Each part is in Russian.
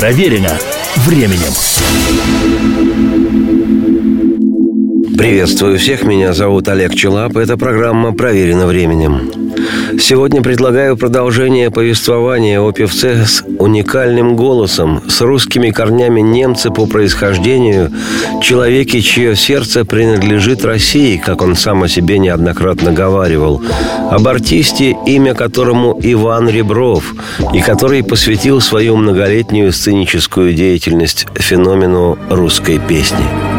Проверено временем. Приветствую всех, меня зовут Олег Челап. Это программа «Проверено временем». Сегодня предлагаю продолжение повествования о певце с уникальным голосом, с русскими корнями немца по происхождению, человеке, чье сердце принадлежит России, как он сам о себе неоднократно говаривал, об артисте, имя которому Иван Ребров, и который посвятил свою многолетнюю сценическую деятельность феномену русской песни.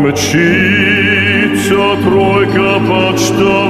мчится тройка почтовая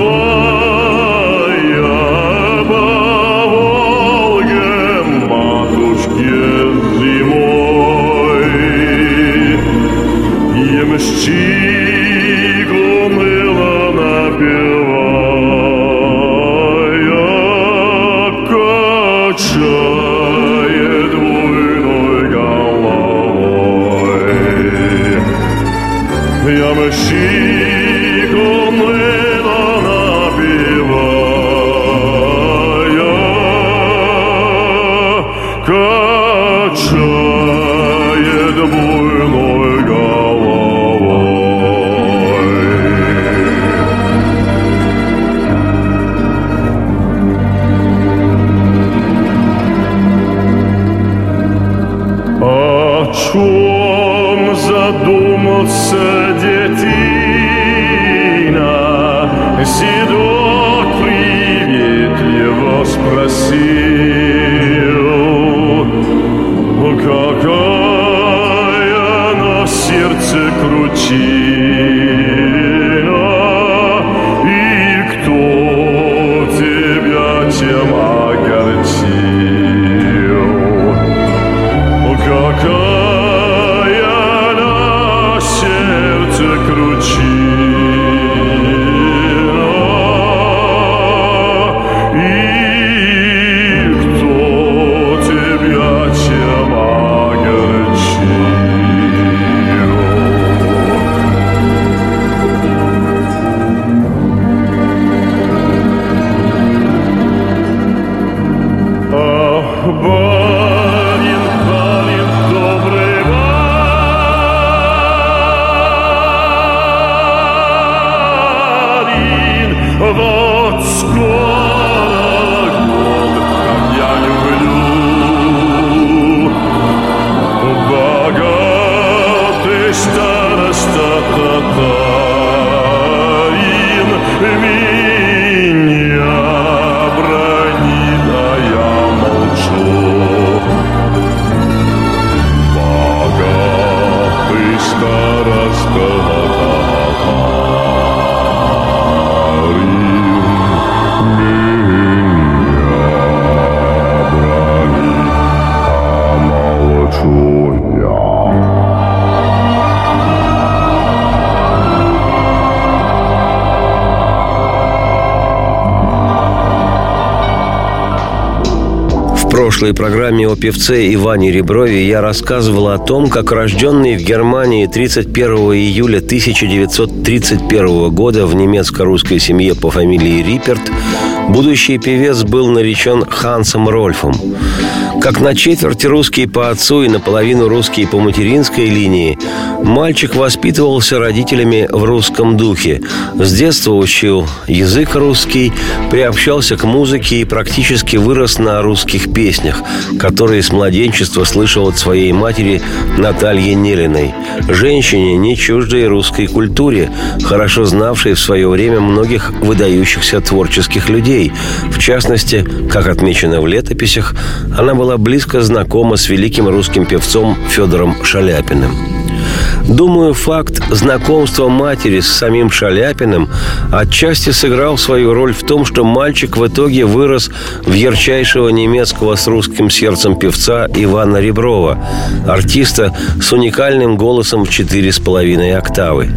Прошлой программе о певце Иване Реброве я рассказывал о том, как рожденный в Германии 31 июля 1931 года в немецко-русской семье по фамилии Риперт будущий певец был наречен Хансом Рольфом. Как на четверть русский по отцу и наполовину русский по материнской линии, мальчик воспитывался родителями в русском духе. С детства учил язык русский, приобщался к музыке и практически вырос на русских песнях, которые с младенчества слышал от своей матери Натальи Нелиной, женщине, не чуждой русской культуре, хорошо знавшей в свое время многих выдающихся творческих людей. В частности, как отмечено в летописях, она была близко знакома с великим русским певцом Федором Шаляпиным. Думаю, факт знакомства матери с самим Шаляпиным отчасти сыграл свою роль в том, что мальчик в итоге вырос в ярчайшего немецкого с русским сердцем певца Ивана Реброва, артиста с уникальным голосом в четыре с половиной октавы.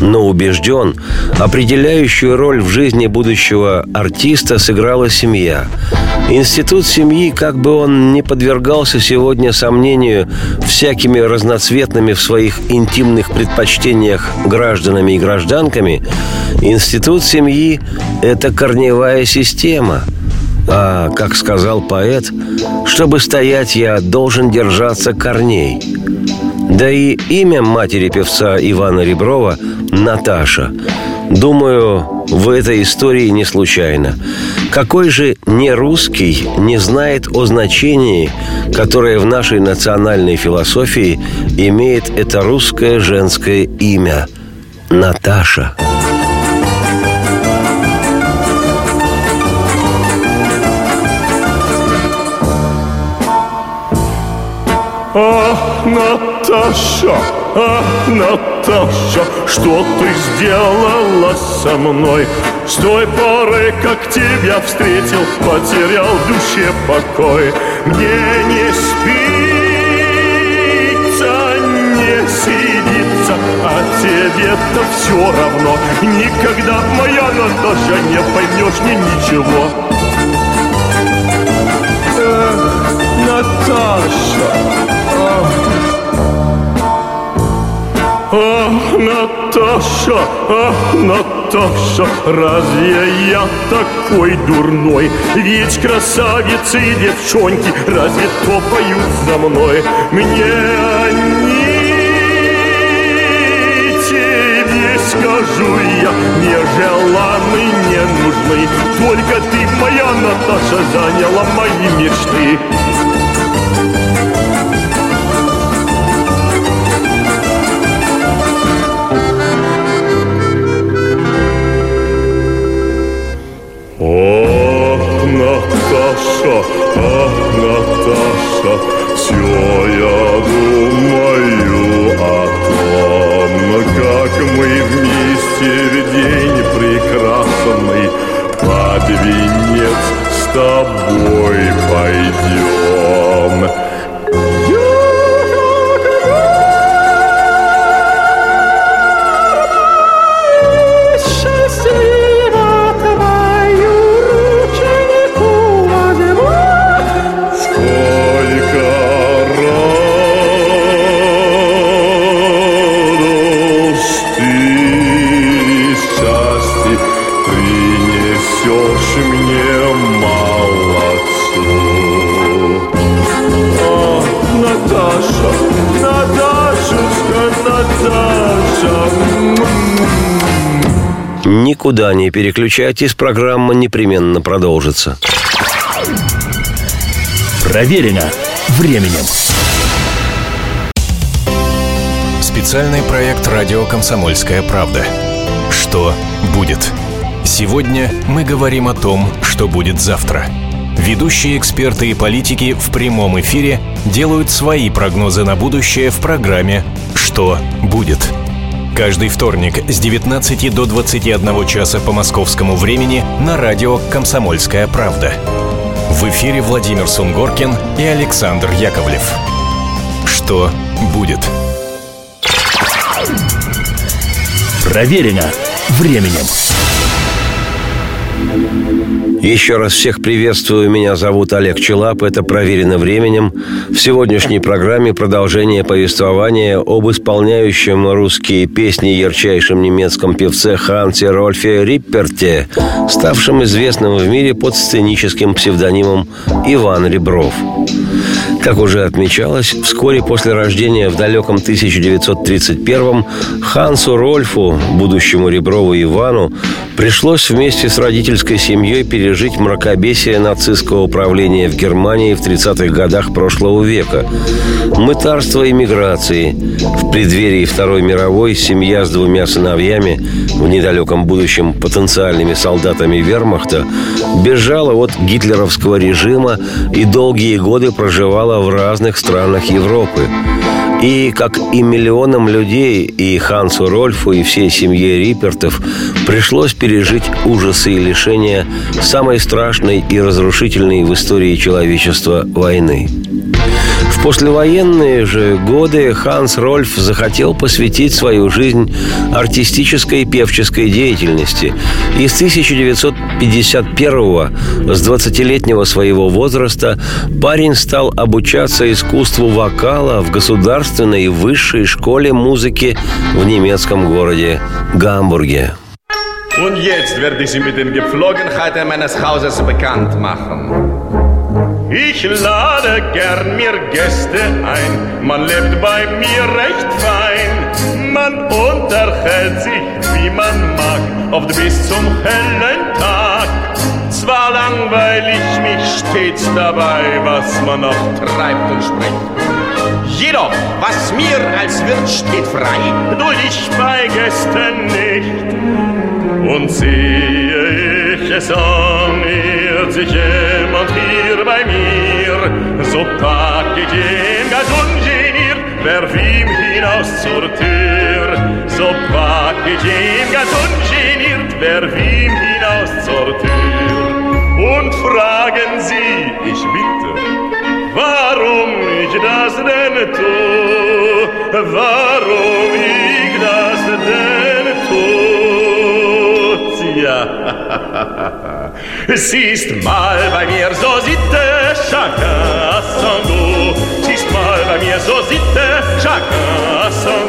Но убежден, определяющую роль в жизни будущего артиста сыграла семья. Институт семьи, как бы он не подвергался сегодня сомнению всякими разноцветными в своих интимных предпочтениях гражданами и гражданками, институт семьи – это корневая система. А, как сказал поэт, чтобы стоять я должен держаться корней. Да и имя матери певца Ивана Реброва – Наташа. Думаю, в этой истории не случайно. Какой же не русский не знает о значении, которое в нашей национальной философии имеет это русское женское имя – Наташа. Ах, Наташа, ах, Наташа, что ты сделала со мной? С той поры, как тебя встретил, потерял в душе покой. Мне не спится, не сидится, а тебе-то все равно. Никогда, моя Наташа, не поймешь ни ничего. Эх, Наташа, Ах, Наташа, ах, Наташа, разве я такой дурной? Ведь красавицы и девчонки разве топают за мной? Мне они, тебе скажу я, не желаны, не нужны. Только ты, моя Наташа, заняла мои мечты. Не переключайтесь, программа непременно продолжится. Проверено временем. Специальный проект «Радио Комсомольская правда». Что будет? Сегодня мы говорим о том, что будет завтра. Ведущие эксперты и политики в прямом эфире делают свои прогнозы на будущее в программе «Что будет?». Каждый вторник с 19 до 21 часа по московскому времени на радио «Комсомольская правда». В эфире Владимир Сунгоркин и Александр Яковлев. Что будет? Проверено временем. Еще раз всех приветствую. Меня зовут Олег Челап. Это «Проверено временем». В сегодняшней программе продолжение повествования об исполняющем русские песни ярчайшем немецком певце Хансе Рольфе Рипперте, ставшем известным в мире под сценическим псевдонимом Иван Ребров. Как уже отмечалось, вскоре после рождения в далеком 1931-м Хансу Рольфу, будущему Реброву Ивану, пришлось вместе с родительской семьей пережить мракобесие нацистского управления в Германии в 30-х годах прошлого века. Мытарство и миграции. В преддверии Второй мировой семья с двумя сыновьями, в недалеком будущем потенциальными солдатами вермахта, бежала от гитлеровского режима и долгие годы проживала в разных странах Европы. И, как и миллионам людей, и Хансу Рольфу, и всей семье Риппертов пришлось пережить ужасы и лишения самой страшной и разрушительной в истории человечества войны. В послевоенные же годы Ханс Рольф захотел посвятить свою жизнь артистической и певческой деятельности. И с 1951 с 20-летнего своего возраста парень стал обучаться искусству вокала в государственной высшей школе музыки в немецком городе Гамбурге. Und jetzt werde ich Sie mit den Gepflogenheiten meines Hauses bekannt machen. Ich lade gern mir Gäste ein, man lebt bei mir recht fein. Man unterhält sich, wie man mag, oft bis zum hellen Tag. Zwar langweil ich mich stets dabei, was man noch treibt und spricht. Jedoch, was mir als Wirt steht frei, duld ich bei Gästen nicht. Und sehe ich es an, irrt sich jemand hier bei mir, so pack ich ihn ganz ungeniert, werf ihm hinaus zur Tür. So pack ich ihn ganz ungeniert, werf Sie ist mal bei mir, so sitte, chacun son goût. Sie ist mal bei mir, so sitte, chacun son.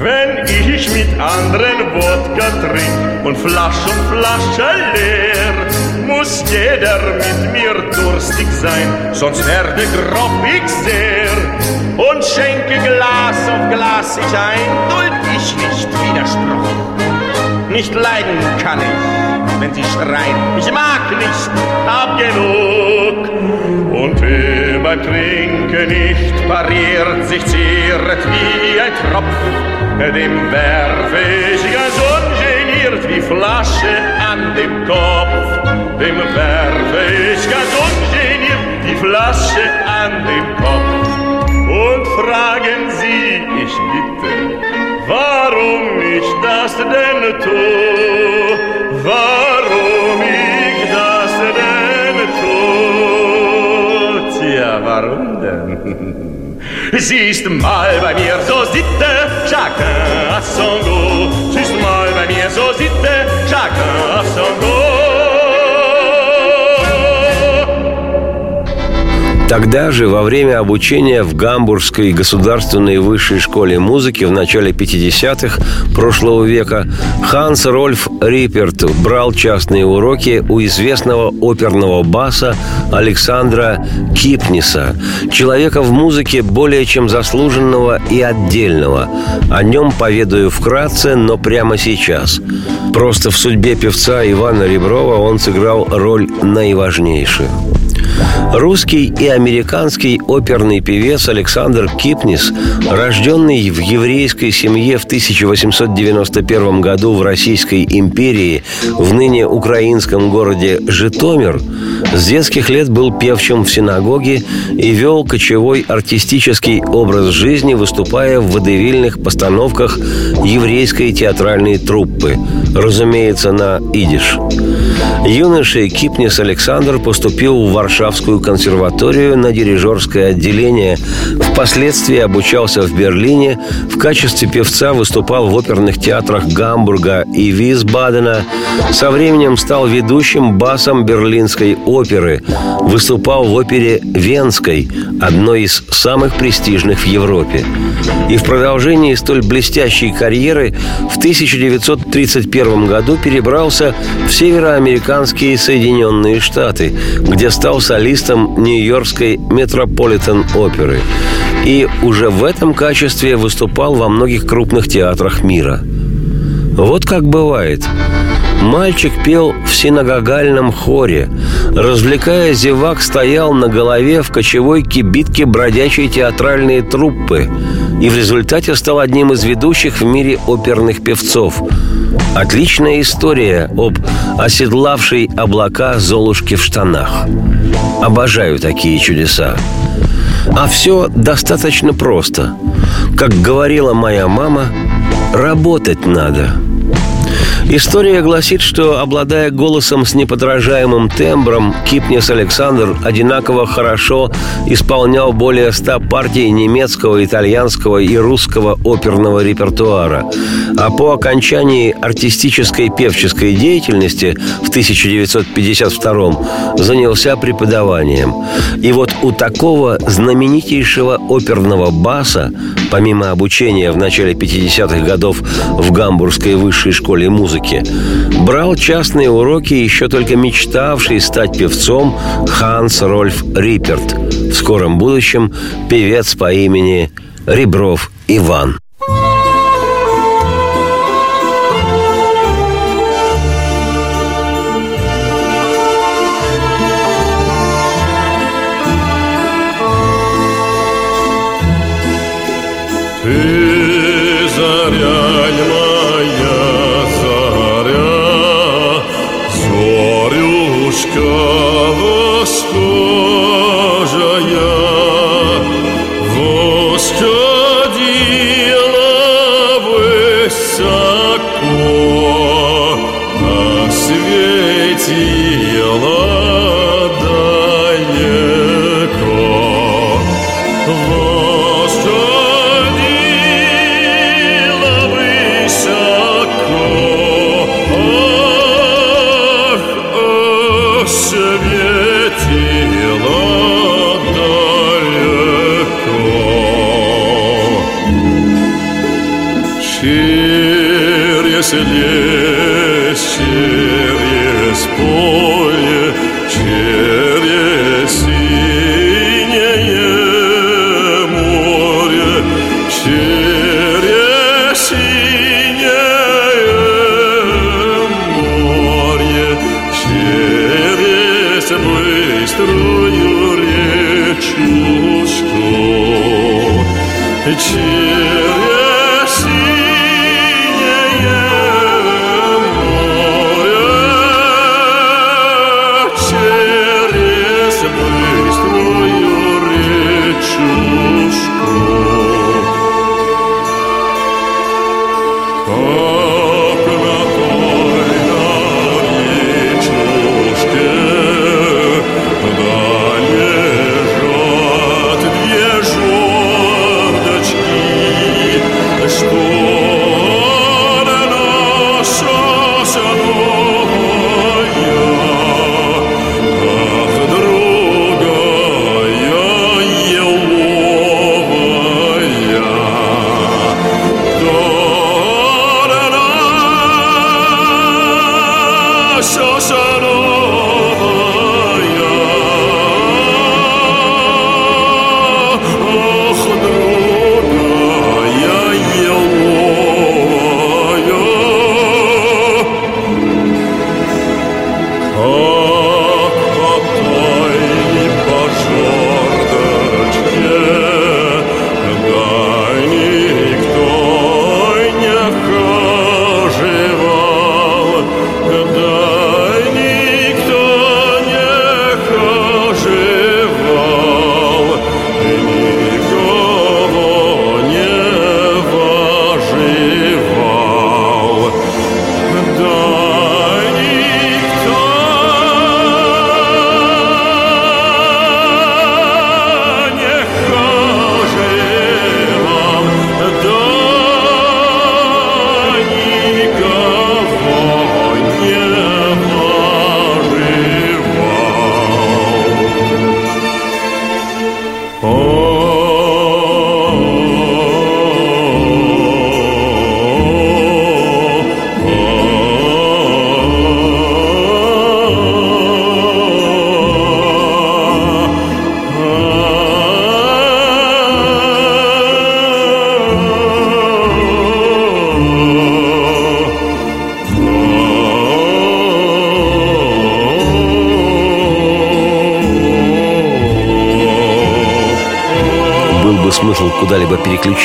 Wenn ich mit anderen Wodka trink und Flasch um Flasche leer, muss jeder mit mir durstig sein, sonst werde grob ich sehr. Und schenke Glas auf Glas ich ein, duld ich nicht Widerspruch. Nicht leiden kann ich, wenn sie schreien, ich mag nicht, hab genug. Und wer beim Trinken nicht pariert, sich ziert wie ein Tropf, dem werfe ich ganz ungeniert wie Flasche an dem Kopf. Dem werfe ich ganz ungeniert die Flasche an den Kopf. Und fragen Sie, ich bitte, warum ich das denn tu, warum ich das denn tu. Tja, warum denn? Sie ist mal bei mir so sitte, chacun à son goût. Тогда же, во время обучения в Гамбургской государственной высшей школе музыки в начале 50-х прошлого века, Ханс Рольф Риперт брал частные уроки у известного оперного баса Александра Кипниса, человека в музыке более чем заслуженного и отдельного. О нем поведаю вкратце, но прямо сейчас. Просто в судьбе певца Ивана Реброва он сыграл роль наиважнейшую. Русский и американский оперный певец Александр Кипнис, рожденный в еврейской семье в 1891 году в Российской империи, в ныне украинском городе Житомир, с детских лет был певчим в синагоге и вел кочевой артистический образ жизни, выступая в водевильных постановках еврейской театральной труппы, разумеется, на идиш. Юношей Кипнис Александр поступил в Варшавскую консерваторию на дирижерское отделение. Впоследствии обучался в Берлине. В качестве певца выступал в оперных театрах Гамбурга и Висбадена. Со временем стал ведущим басом Берлинской оперы. Выступал в опере Венской, одной из самых престижных в Европе. И в продолжении столь блестящей карьеры в 1931 году перебрался в североамериканские Соединенные Штаты, где стал солистом Нью-Йоркской Метрополитен оперы. И уже в этом качестве выступал во многих крупных театрах мира. Вот как бывает. Мальчик пел в синагогальном хоре. Развлекая зевак, стоял на голове в кочевой кибитке бродячей театральной труппы и в результате стал одним из ведущих в мире оперных певцов. Отличная история об оседлавшей облака Золушке в штанах. Обожаю такие чудеса. А все достаточно просто. Как говорила моя мама, работать надо – История гласит, что, обладая голосом с неподражаемым тембром, Кипнес Александр одинаково хорошо исполнял более ста партий немецкого, итальянского и русского оперного репертуара. А по окончании артистической певческой деятельности в 1952 занялся преподаванием. И вот у такого знаменитейшего оперного баса, помимо обучения в начале 50-х годов в Гамбургской высшей школе музыки, брал частные уроки еще только мечтавший стать певцом Ханс Рольф Риперт, в скором будущем певец по имени Ребров Иван. Ты se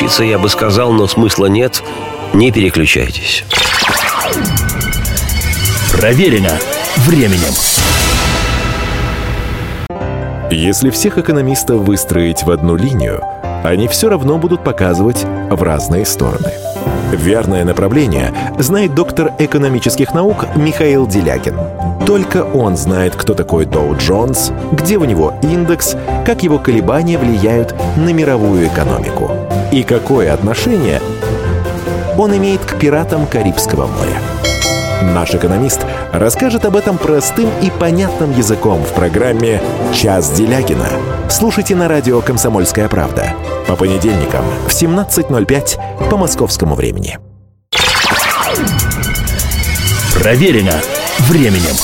переключиться, я бы сказал, но смысла нет. Не переключайтесь. Проверено временем. Если всех экономистов выстроить в одну линию, они все равно будут показывать в разные стороны. Верное направление знает доктор экономических наук Михаил Делякин. Только он знает, кто такой Доу Джонс, где у него индекс, как его колебания влияют на мировую экономику и какое отношение он имеет к пиратам Карибского моря. Наш экономист расскажет об этом простым и понятным языком в программе «Час Делягина». Слушайте на радио «Комсомольская правда» по понедельникам в 17.05 по московскому времени. Проверено временем.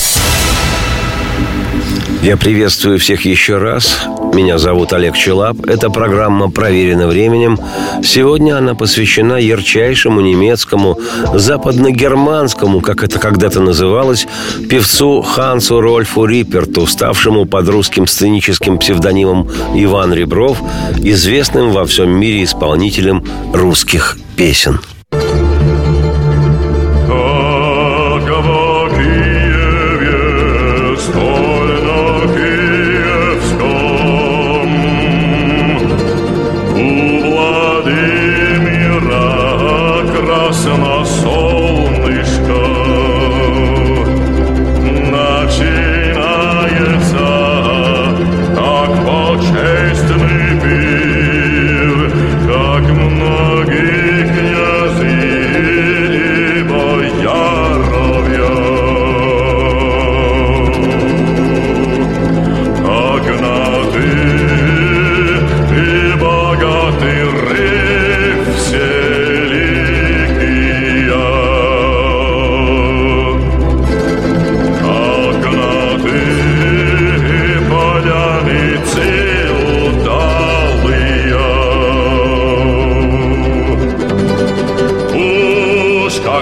Я приветствую всех еще раз. Меня зовут Олег Челап. Эта программа проверена временем. Сегодня она посвящена ярчайшему немецкому, западногерманскому, как это когда-то называлось, певцу Хансу Рольфу Рипперту, ставшему под русским сценическим псевдонимом Иван Ребров, известным во всем мире исполнителем русских песен.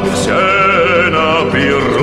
Siena, Birra,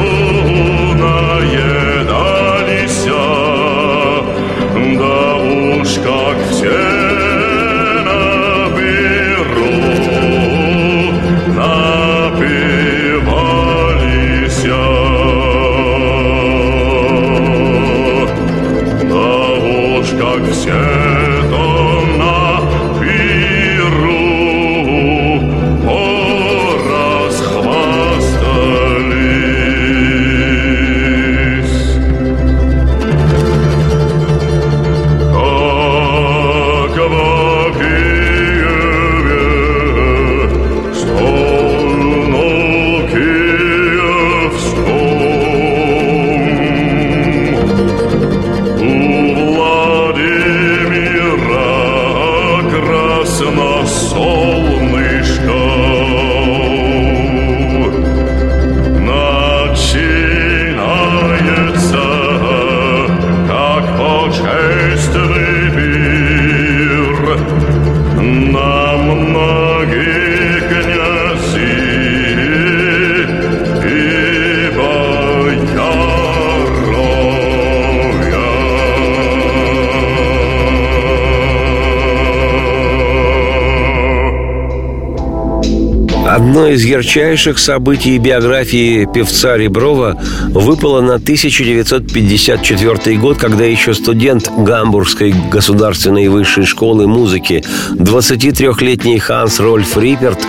Одно из ярчайших событий биографии певца Реброва выпало на 1954 год, когда еще студент Гамбургской государственной высшей школы музыки, 23-летний Ханс Рольф Риперт,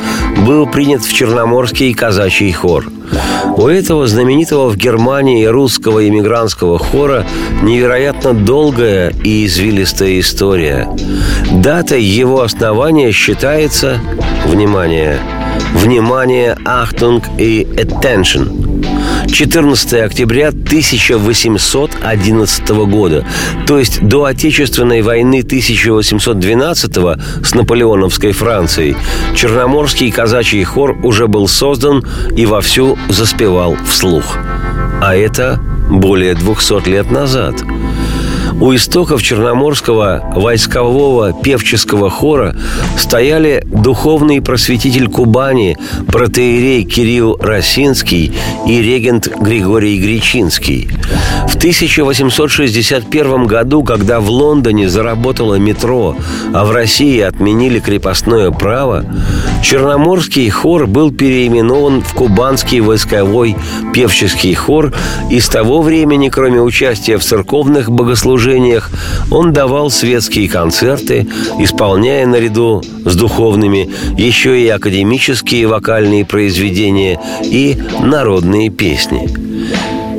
был принят в Черноморский казачий хор. У этого знаменитого в Германии русского иммигрантского хора невероятно долгая и извилистая история. Датой его основания считается, внимание, Внимание, Ахтунг и Attention. 14 октября 1811 года, то есть до Отечественной войны 1812 с наполеоновской Францией, Черноморский казачий хор уже был создан и вовсю заспевал вслух. А это более 200 лет назад – у истоков Черноморского войскового певческого хора стояли духовный просветитель Кубани, протеерей Кирилл Росинский и регент Григорий Гречинский. В 1861 году, когда в Лондоне заработало метро, а в России отменили крепостное право, Черноморский хор был переименован в Кубанский войсковой певческий хор и с того времени, кроме участия в церковных богослужениях, служениях он давал светские концерты, исполняя наряду с духовными еще и академические вокальные произведения и народные песни.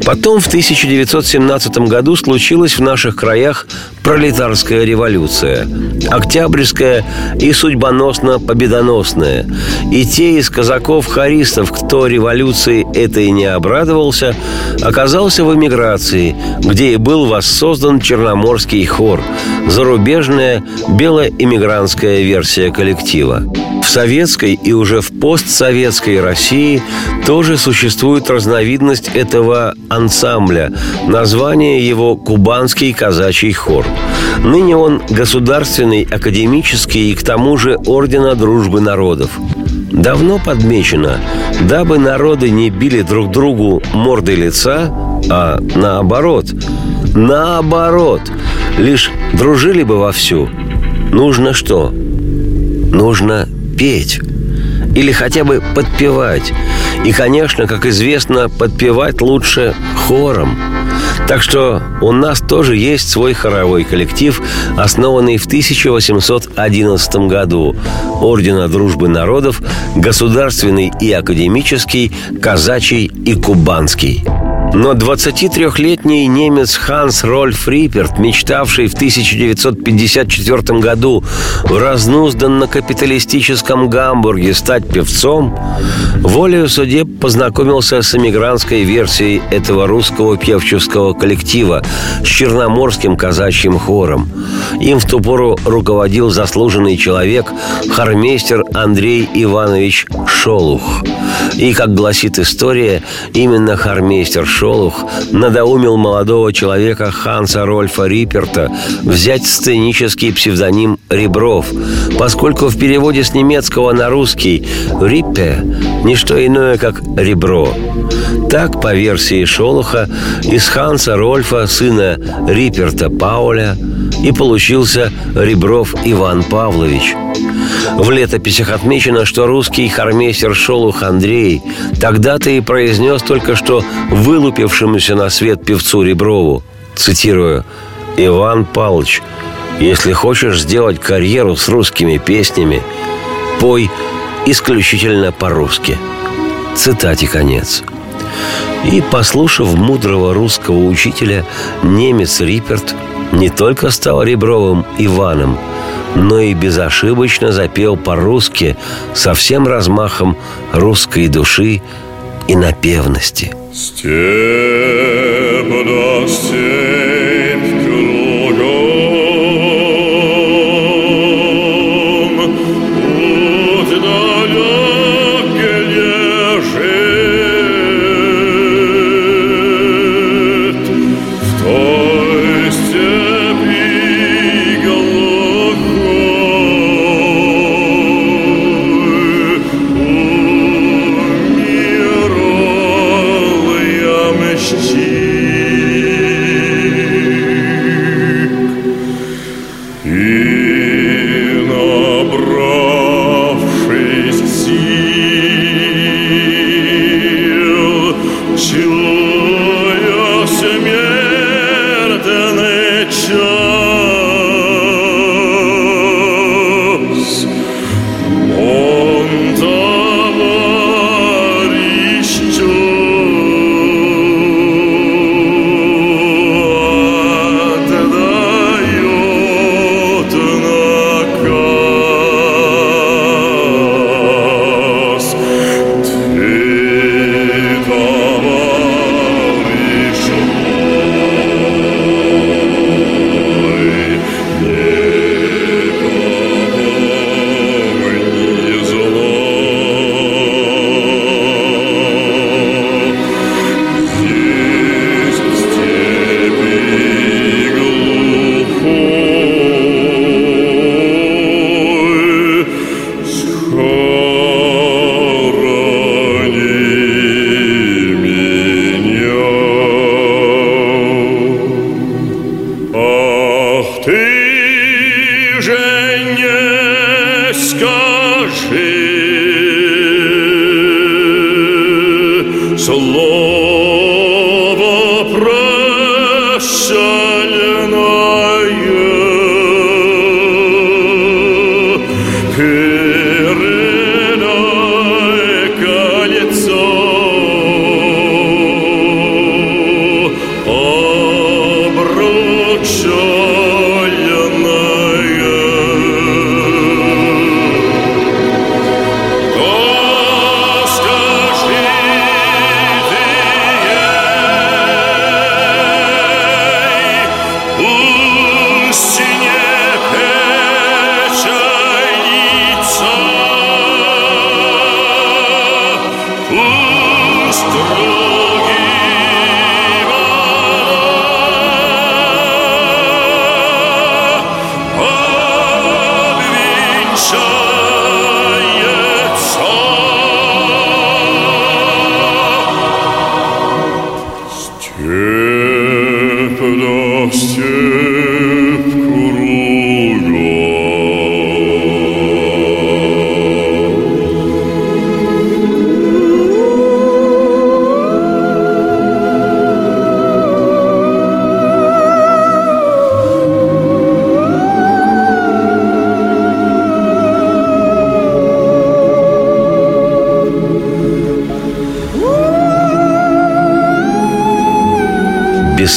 Потом в 1917 году случилась в наших краях пролетарская революция, октябрьская и судьбоносно победоносная. И те из казаков-харистов, кто революции этой не обрадовался, оказался в эмиграции, где и был воссоздан Черноморский хор, зарубежная белоэмигрантская версия коллектива. В советской и уже в постсоветской России тоже существует разновидность этого ансамбля. Название его «Кубанский казачий хор». Ныне он государственный, академический и к тому же Ордена Дружбы Народов. Давно подмечено, дабы народы не били друг другу морды лица, а наоборот, наоборот, лишь дружили бы вовсю. Нужно что? Нужно петь или хотя бы подпевать. И, конечно, как известно, подпевать лучше хором. Так что у нас тоже есть свой хоровой коллектив, основанный в 1811 году. Ордена Дружбы Народов, государственный и академический, казачий и кубанский. Но 23-летний немец Ханс Рольф Риперт, мечтавший в 1954 году в разнузданно-капиталистическом Гамбурге стать певцом, волею судеб познакомился с эмигрантской версией этого русского певческого коллектива с черноморским казачьим хором. Им в ту пору руководил заслуженный человек, хармейстер Андрей Иванович Шолух. И, как гласит история, именно хармейстер Шолух надоумил молодого человека Ханса Рольфа Риперта взять сценический псевдоним Ребров, поскольку в переводе с немецкого на русский «Риппе» – не что иное, как «ребро». Так, по версии Шолуха, из Ханса Рольфа, сына Риперта Пауля, и получился Ребров Иван Павлович. В летописях отмечено, что русский хармейстер Шолух Андрей тогда-то и произнес только что вылупившемуся на свет певцу Реброву, цитирую, «Иван Павлович, если хочешь сделать карьеру с русскими песнями, пой исключительно по-русски». Цитате конец. И, послушав мудрого русского учителя, немец Риперт не только стал Ребровым Иваном, но и безошибочно запел по-русски со всем размахом русской души и напевности. Степь да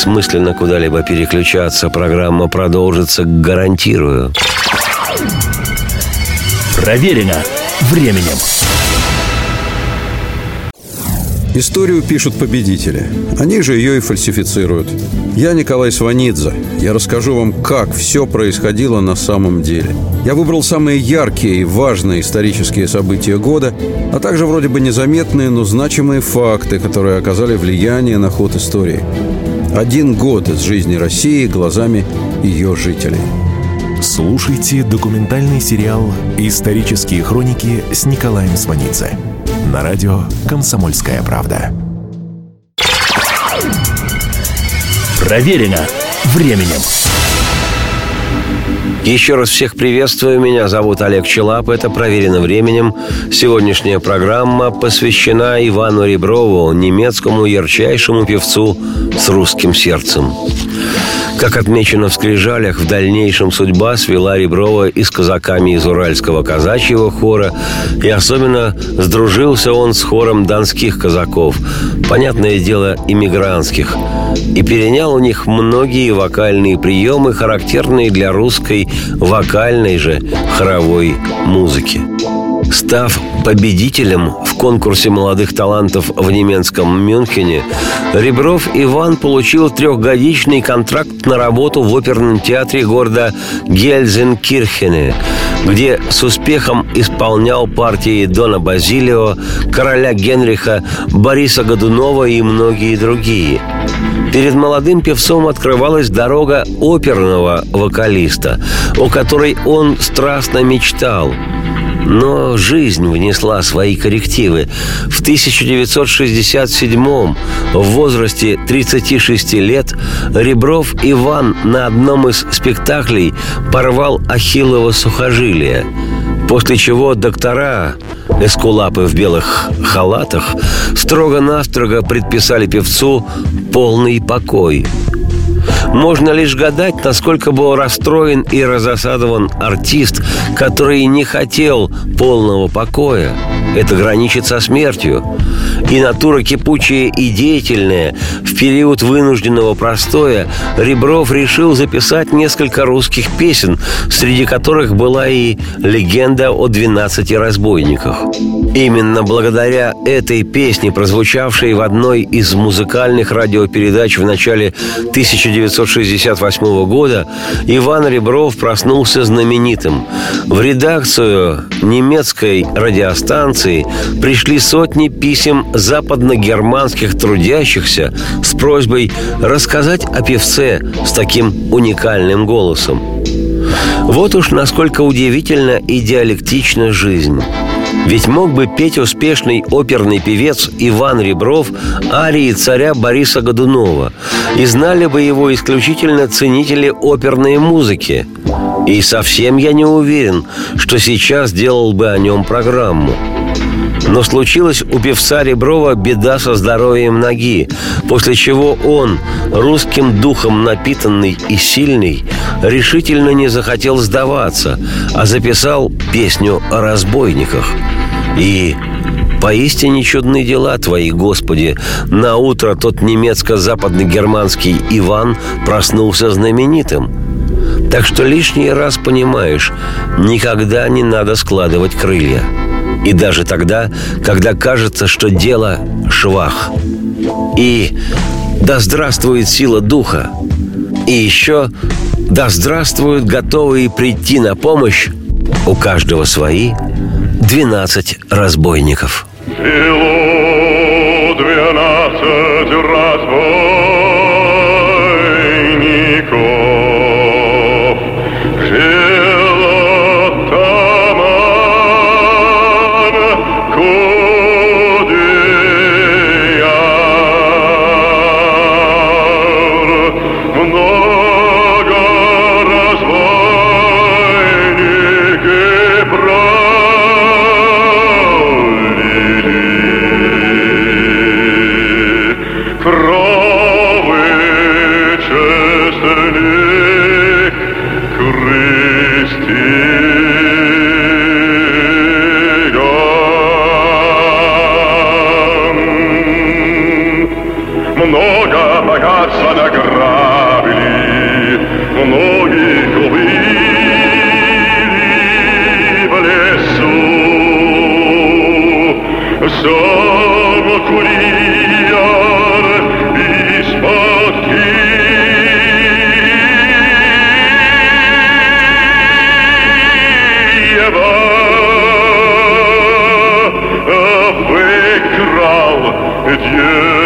бессмысленно куда-либо переключаться. Программа продолжится, гарантирую. Проверено временем. Историю пишут победители. Они же ее и фальсифицируют. Я Николай Сванидзе. Я расскажу вам, как все происходило на самом деле. Я выбрал самые яркие и важные исторические события года, а также вроде бы незаметные, но значимые факты, которые оказали влияние на ход истории. Один год из жизни России глазами ее жителей. Слушайте документальный сериал «Исторические хроники» с Николаем Сванидзе на радио «Комсомольская правда». Проверено временем. Еще раз всех приветствую. Меня зовут Олег Челап. Это «Проверено временем». Сегодняшняя программа посвящена Ивану Реброву, немецкому ярчайшему певцу с русским сердцем. Как отмечено в скрижалях, в дальнейшем судьба свела Реброва и с казаками из Уральского казачьего хора, и особенно сдружился он с хором донских казаков, понятное дело, иммигрантских, и перенял у них многие вокальные приемы, характерные для русской вокальной же хоровой музыки. Став победителем в конкурсе молодых талантов в немецком Мюнхене, Ребров Иван получил трехгодичный контракт на работу в оперном театре города Гельзенкирхене, где с успехом исполнял партии Дона Базилио, короля Генриха, Бориса Годунова и многие другие. Перед молодым певцом открывалась дорога оперного вокалиста, о которой он страстно мечтал – но жизнь внесла свои коррективы. В 1967 в возрасте 36 лет Ребров Иван на одном из спектаклей порвал ахиллово сухожилие, после чего доктора, эскулапы в белых халатах, строго-настрого предписали певцу полный покой – можно лишь гадать, насколько был расстроен и разосадован артист, который не хотел полного покоя. Это граничит со смертью. И натура кипучая и деятельная, в период вынужденного простоя Ребров решил записать несколько русских песен, среди которых была и легенда о двенадцати разбойниках. Именно благодаря этой песне, прозвучавшей в одной из музыкальных радиопередач в начале 1968 года, Иван Ребров проснулся знаменитым. В редакцию немецкой радиостанции пришли сотни писем западно-германских трудящихся с просьбой рассказать о певце с таким уникальным голосом. Вот уж насколько удивительна и диалектична жизнь. Ведь мог бы петь успешный оперный певец Иван Ребров арии царя Бориса Годунова, и знали бы его исключительно ценители оперной музыки. И совсем я не уверен, что сейчас делал бы о нем программу. Но случилась у певца Реброва беда со здоровьем ноги, после чего он, русским духом напитанный и сильный, решительно не захотел сдаваться, а записал песню о разбойниках. И Поистине чудные дела твои, Господи. На утро тот немецко-западно-германский Иван проснулся знаменитым. Так что лишний раз понимаешь, никогда не надо складывать крылья. И даже тогда, когда кажется, что дело швах. И да здравствует сила духа. И еще да здравствуют готовые прийти на помощь у каждого свои двенадцать разбойников. Село двенадцать разбойников possiamo curiar i spacchi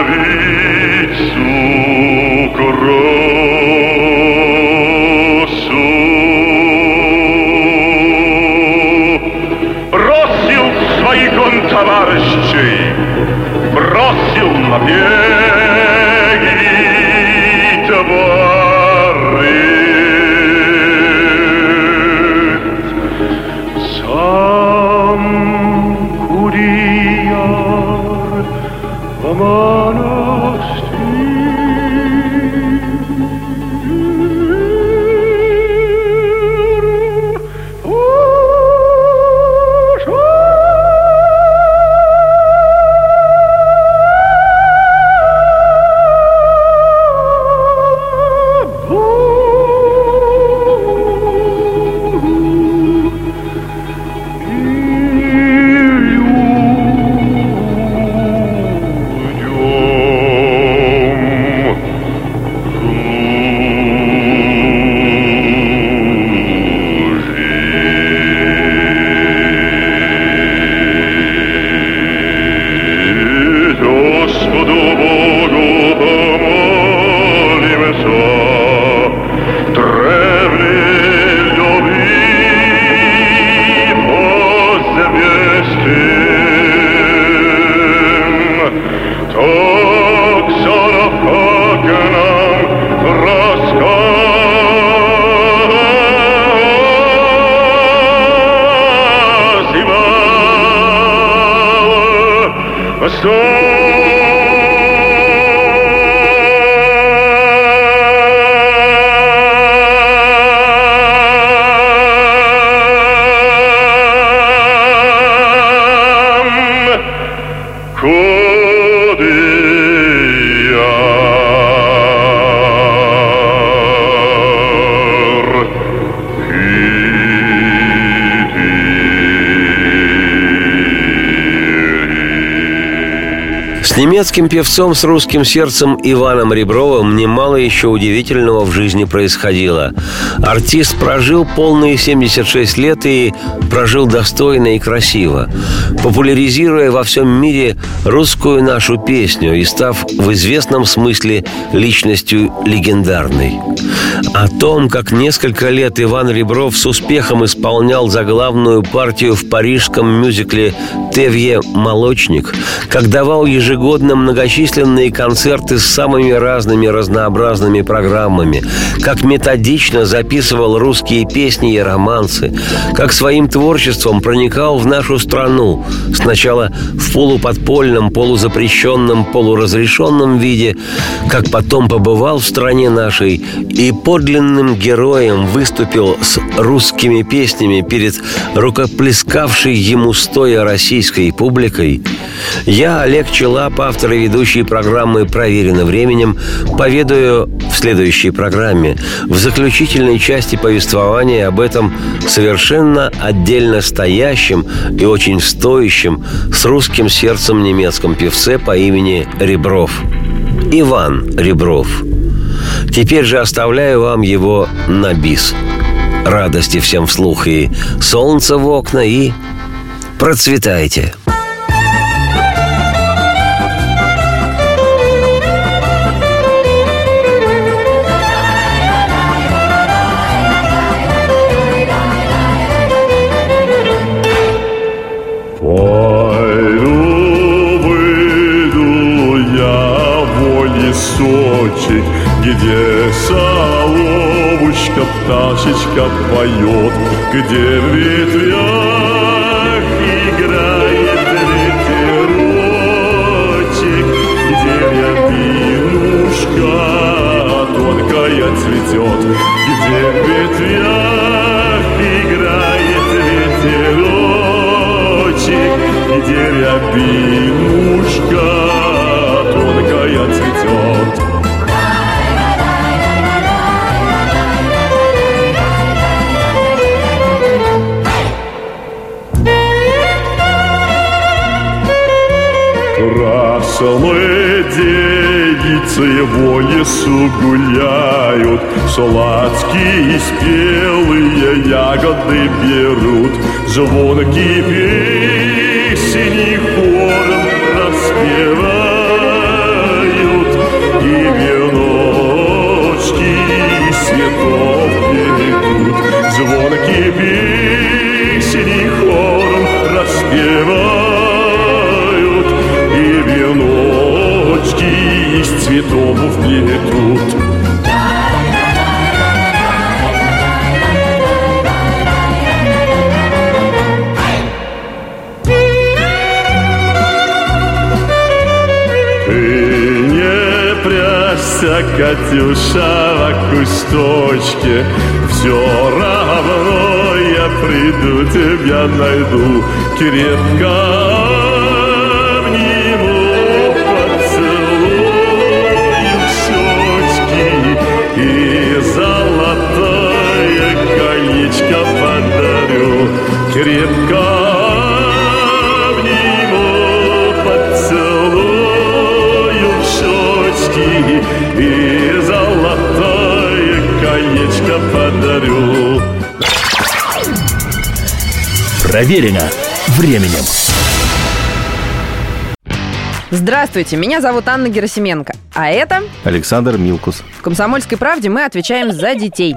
e немецким певцом с русским сердцем Иваном Ребровым немало еще удивительного в жизни происходило. Артист прожил полные 76 лет и прожил достойно и красиво, популяризируя во всем мире русскую нашу песню и став в известном смысле личностью легендарной. О том, как несколько лет Иван Ребров с успехом исполнял заглавную партию в парижском мюзикле «Тевье Молочник», как давал ежегодно многочисленные концерты с самыми разными разнообразными программами, как методично записывал русские песни и романсы, как своим творчеством проникал в нашу страну, сначала в полуподпольном, полузапрещенном, полуразрешенном виде, как потом побывал в стране нашей и подлинным героем выступил с русскими песнями перед рукоплескавшей ему стоя российской публикой, я, Олег Челап, автор и ведущий программы «Проверено временем», поведаю в следующей программе, в заключительной части повествования об этом совершенно отдельно стоящем и очень стоящем с русским сердцем немецком певце по имени Ребров. Иван Ребров. Теперь же оставляю вам его на бис. Радости всем вслух и солнце в окна, и процветайте. Где соловушка, пташечка поет, где в ветвях играет ветерочек, где рябинушка тонкая цветет, где в ветвях играет ветерочек, где рябинушка тонкая цветет. Красные девицы его лесу гуляют, Сладкие спелые ягоды берут, Звонкие песни хором распевают. и веночки цветов плетут. Звонкие песни хором распевают, и веночки из цветов плетут. Ты не прячься, Катюша, в кусточке Все равно я приду, тебя найду Крепко колечко подарю Крепко обниму, поцелую в щечки И золотое колечко подарю Проверено временем. Здравствуйте, меня зовут Анна Герасименко. А это Александр Милкус. в «Комсомольской правде» мы отвечаем за детей.